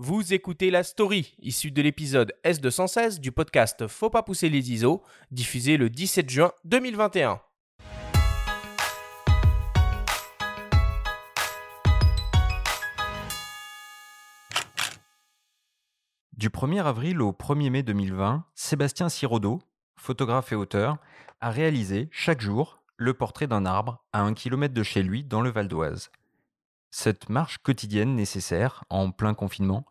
Vous écoutez la story issue de l'épisode S216 du podcast Faut pas pousser les ISO, diffusé le 17 juin 2021. Du 1er avril au 1er mai 2020, Sébastien Sirodo, photographe et auteur, a réalisé chaque jour le portrait d'un arbre à un kilomètre de chez lui dans le Val d'Oise. Cette marche quotidienne nécessaire, en plein confinement,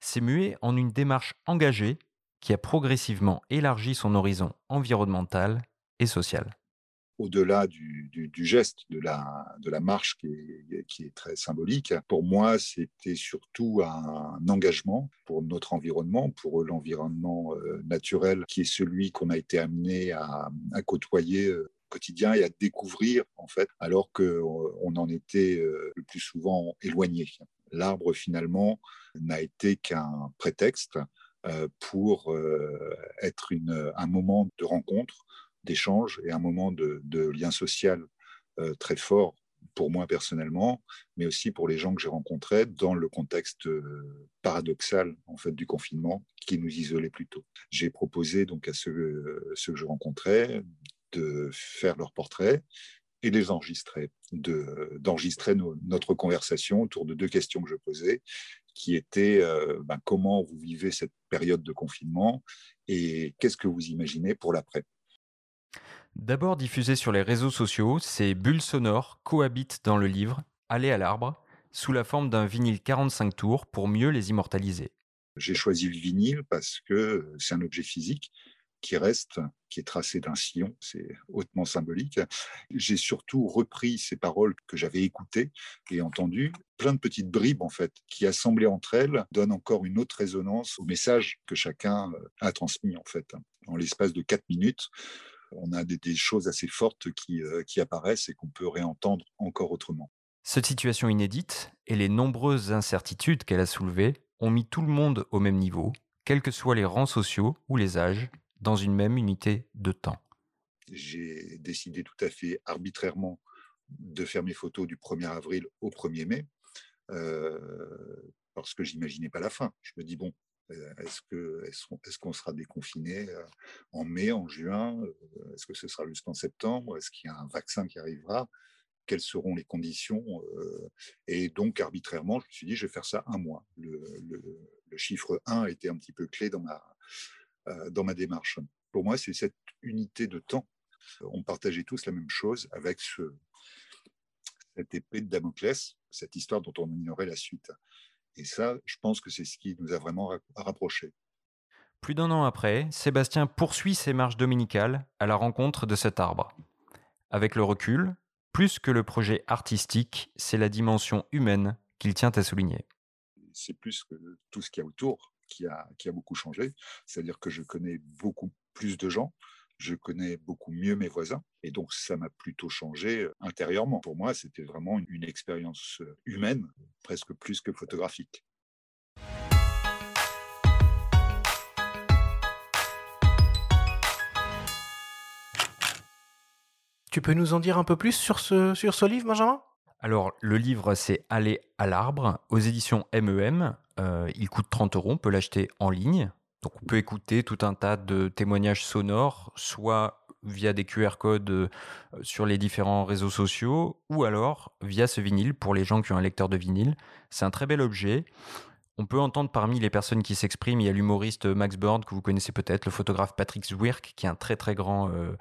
s'est muée en une démarche engagée qui a progressivement élargi son horizon environnemental et social. Au-delà du, geste, de la, marche qui est, qui est, très symbolique, pour moi, c'était surtout un engagement pour notre environnement, pour l'environnement euh, naturel qui est celui qu'on a été amené à, à côtoyer euh, quotidien et à découvrir en fait, alors qu'on euh, en était euh, le plus souvent éloigné. L'arbre finalement n'a été qu'un prétexte euh, pour être une, un moment de rencontre, d'échange et un moment de, lien social très fort pour moi personnellement, mais aussi pour les gens que j'ai rencontrés dans le contexte paradoxal en fait du confinement qui nous isolait plutôt. J'ai proposé donc à ceux, ceux que je rencontrais de faire leurs portraits et les enregistrer, d'enregistrer notre conversation autour de deux questions que je posais, qui étaient euh, ben, comment vous vivez cette période de confinement et qu'est-ce que vous imaginez pour l'après? D'abord diffusé sur les réseaux sociaux, ces bulles sonores cohabitent dans le livre Aller à l'arbre sous la forme d'un vinyle 45 tours pour mieux les immortaliser. J'ai choisi le vinyle parce que c'est un objet physique qui reste, qui est tracé d'un sillon, c'est hautement symbolique. J'ai surtout repris ces paroles que j'avais écoutées et entendues, plein de petites bribes en fait, qui assemblées entre elles donnent encore une autre résonance au message que chacun euh, a transmis en fait. En l'espace de quatre minutes, on a des, choses assez fortes qui, euh, qui apparaissent et qu'on peut réentendre encore autrement. Cette situation inédite et les nombreuses incertitudes qu'elle a soulevées ont mis tout le monde au même niveau, quels que soient les rangs sociaux ou les âges, dans une même unité de temps. J'ai décidé tout à fait arbitrairement de faire mes photos du 1er avril au 1er mai, euh, parce que j'imaginais pas la fin. Je me dis, bon, euh, est-ce qu'on sera déconfiné euh, en mai, en juin Est-ce que ce sera juste en septembre Est-ce qu'il y a un vaccin qui arrivera Quelles seront les conditions Et donc, arbitrairement, je me suis dit, je vais faire ça un mois. Le, le chiffre 1 était un petit peu clé dans ma, dans ma démarche. Pour moi, c'est cette unité de temps. On partageait tous la même chose avec ce, cette épée de Damoclès, cette histoire dont on ignorait la suite. Et ça, je pense que c'est ce qui nous a vraiment rapprochés. Plus d'un an après, Sébastien poursuit ses marches dominicales à la rencontre de cet arbre. Avec le recul, plus que le projet artistique, c'est la dimension humaine qu'il tient à souligner. C'est plus que tout ce qu'il y a autour qui a, qui a beaucoup changé. C'est-à-dire que je connais beaucoup plus de gens, je connais beaucoup mieux mes voisins, et donc ça m'a plutôt changé euh, intérieurement. Pour moi, c'était vraiment une expérience euh, humaine, presque plus que photographique. Tu peux nous en dire un peu plus sur ce, sur ce livre, Benjamin? Alors, le livre, c'est Aller à l'arbre aux éditions MEM. Euh, il coûte 30 euros, on peut l'acheter en ligne. Donc, on peut écouter tout un tas de témoignages sonores, soit via des QR codes euh, sur les différents réseaux sociaux, ou alors via ce vinyle pour les gens qui ont un lecteur de vinyle. C'est un très bel objet. On peut entendre parmi les personnes qui s'expriment, il y a l'humoriste Max Bird, que vous connaissez peut-être, le photographe Patrick Zwirk, qui est un très très grand euh,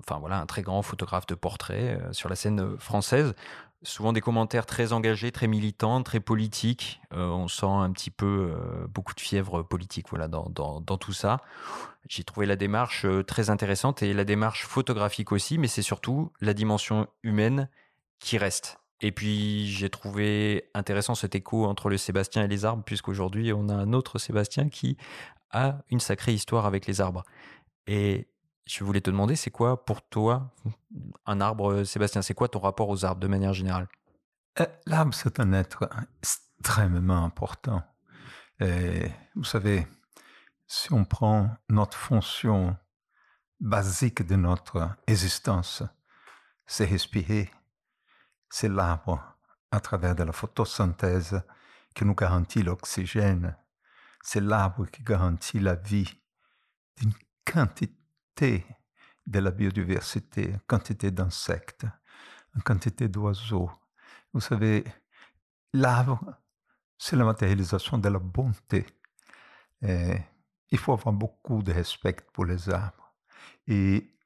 enfin voilà, un très grand photographe de portrait euh, sur la scène euh, française. Souvent des commentaires très engagés, très militants, très politiques. on sent un petit peu beaucoup de fièvre politique voilà, dans, dans, tout ça. J'ai trouvé la démarche très intéressante et la démarche photographique aussi, mais c'est surtout la dimension humaine qui reste. Et puis j'ai trouvé intéressant cet écho entre le Sébastien et les arbres, puisqu'aujourd'hui on a un autre Sébastien qui a une sacrée histoire avec les arbres. Et je voulais te demander, c'est quoi pour toi un arbre, Sébastien C'est quoi ton rapport aux arbres de manière générale? Euh, L'arbre, c'est un être extrêmement important. Vous savez, si on prend notre fonction basique de notre existence, c'est respirer. C'est l'arbre, à travers de la photosynthèse, qui nous garantit l'oxygène. C'est l'arbre qui garantit la vie d'une quantité de la biodiversité, une quantité d'insectes, une quantité d'oiseaux. Vous savez, l'arbre, c'est la matérialisation de la bonté. Il faut avoir beaucoup de respect pour les arbres. Et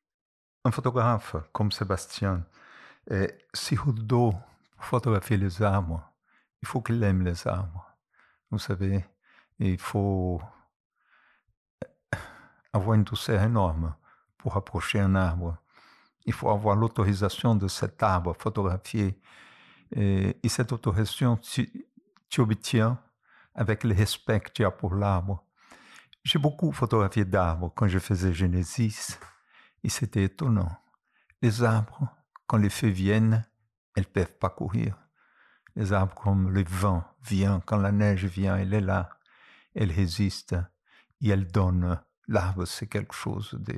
un photographe comme Sébastien, si vous doit photographier les arbres, il faut qu'il aime les arbres. Vous savez, il faut avoir une douceur énorme pour approcher un arbre. Il faut avoir l'autorisation de cet arbre photographié. Et, cette autorisation, tu, tu obtiens avec le respect que tu as pour l'arbre. J'ai beaucoup photographié d'arbres quand je faisais Genesis et c'était étonnant. Les arbres, quand les feux viennent, elles ne peuvent pas courir. Les arbres comme le vent vient, quand la neige vient, elle est là, elle résiste et elle donne. L'arbre, c'est quelque chose de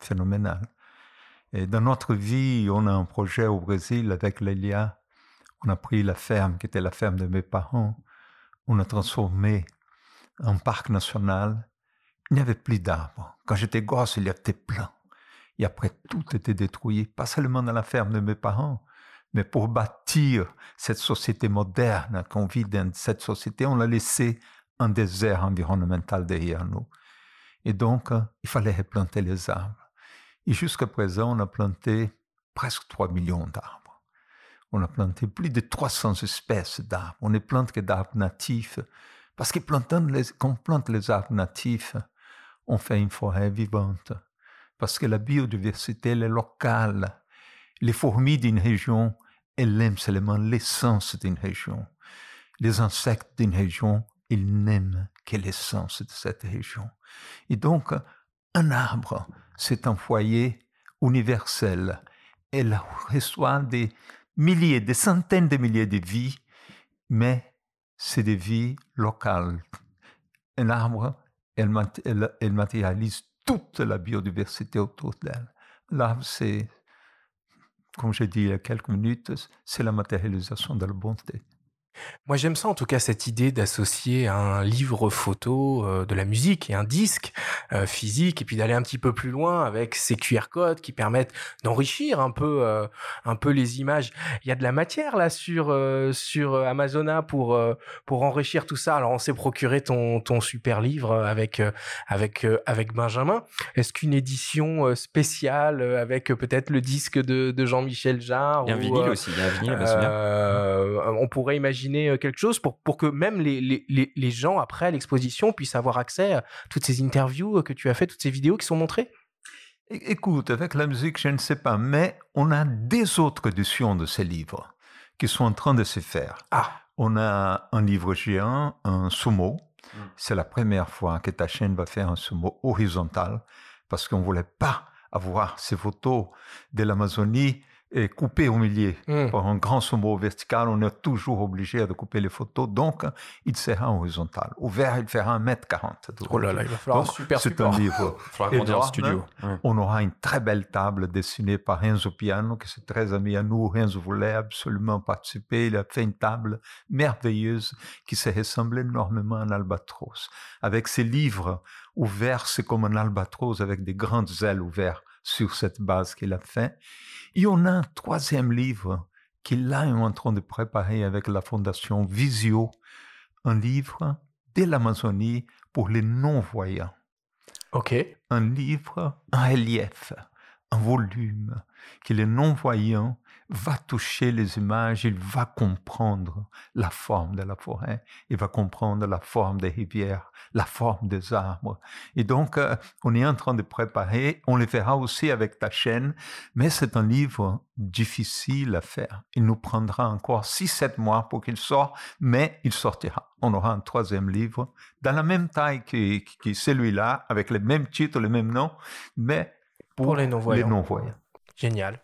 phénoménal. Et dans notre vie, on a un projet au Brésil avec Lélia. On a pris la ferme qui était la ferme de mes parents. On a transformé en parc national. Il n'y avait plus d'arbres. Quand j'étais gosse, il y avait plein. Et après, tout était détruit, pas seulement dans la ferme de mes parents, mais pour bâtir cette société moderne qu'on vit dans cette société, on a laissé un désert environnemental derrière nous. Et donc, il fallait replanter les arbres. Et jusqu'à présent, on a planté presque 3 millions d'arbres. On a planté plus de 300 espèces d'arbres. On ne plante que d'arbres natifs. Parce que quand on plante les arbres natifs, on fait une forêt vivante parce que la biodiversité, elle est locale. Les fourmis d'une région, elles aiment seulement l'essence d'une région. Les insectes d'une région, ils n'aiment que l'essence de cette région. Et donc, un arbre, c'est un foyer universel. Elle reçoit des milliers, des centaines de milliers de vies, mais c'est des vies locales. Un arbre, elle, elle matérialise toute la biodiversité autour d'elle. Là, c'est, comme j'ai dit il y a quelques minutes, c'est la matérialisation de la bonté. Moi, j'aime ça, en tout cas, cette idée d'associer un livre photo euh, de la musique et un disque euh, physique, et puis d'aller un petit peu plus loin avec ces QR codes qui permettent d'enrichir un peu, euh, un peu les images. Il y a de la matière là sur sur Amazona pour pour enrichir tout ça. Alors, on s'est procuré ton ton super livre avec avec avec Benjamin. Est-ce qu'une édition spéciale avec peut-être le disque de, de Jean-Michel Jarre Il y a un vinyle aussi. Il y a un vinyle, on pourrait imaginer euh, quelque chose pour, pour que même les, les, les gens, après l'exposition, puissent avoir accès à toutes ces interviews euh, que tu as fait, toutes ces vidéos qui sont montrées? Écoute, avec la musique, je ne sais pas, mais on a des autres éditions de ces livres qui sont en train de se faire. Ah. On a un livre géant, un sumo. Hmm. C'est la première fois que ta chaîne va faire un sumo horizontal parce qu'on ne voulait pas avoir ces photos de l'Amazonie est coupé au milieu hmm. par un grand sommeau vertical. On est toujours obligé de couper les photos. Donc, il sera horizontal. Ouvert, il fera 1m40. Oh là là, il va falloir un super C'est un livre énorme. studio. On aura une très belle table dessinée par Renzo Piano, qui est très ami à nous. Renzo voulait absolument participer. Il a fait une table merveilleuse qui se ressemble énormément à un albatros. Avec ses livres ouverts, c'est comme un albatros avec des grandes ailes ouvertes sur cette base qu'il a fait. Et on a un troisième livre qu'il est en train de préparer avec la fondation Visio, un livre de l'Amazonie pour les non-voyants. OK. Un livre en relief, un volume que les non-voyants va toucher les images, il va comprendre la forme de la forêt, il va comprendre la forme des rivières, la forme des arbres. Et donc, euh, on est en train de préparer, on le verra aussi avec ta chaîne, mais c'est un livre difficile à faire. Il nous prendra encore 6-7 mois pour qu'il sorte, mais il sortira. On aura un troisième livre dans la même taille que, que celui-là, avec le même titre, le même nom, mais pour, Les non -voyants. Génial.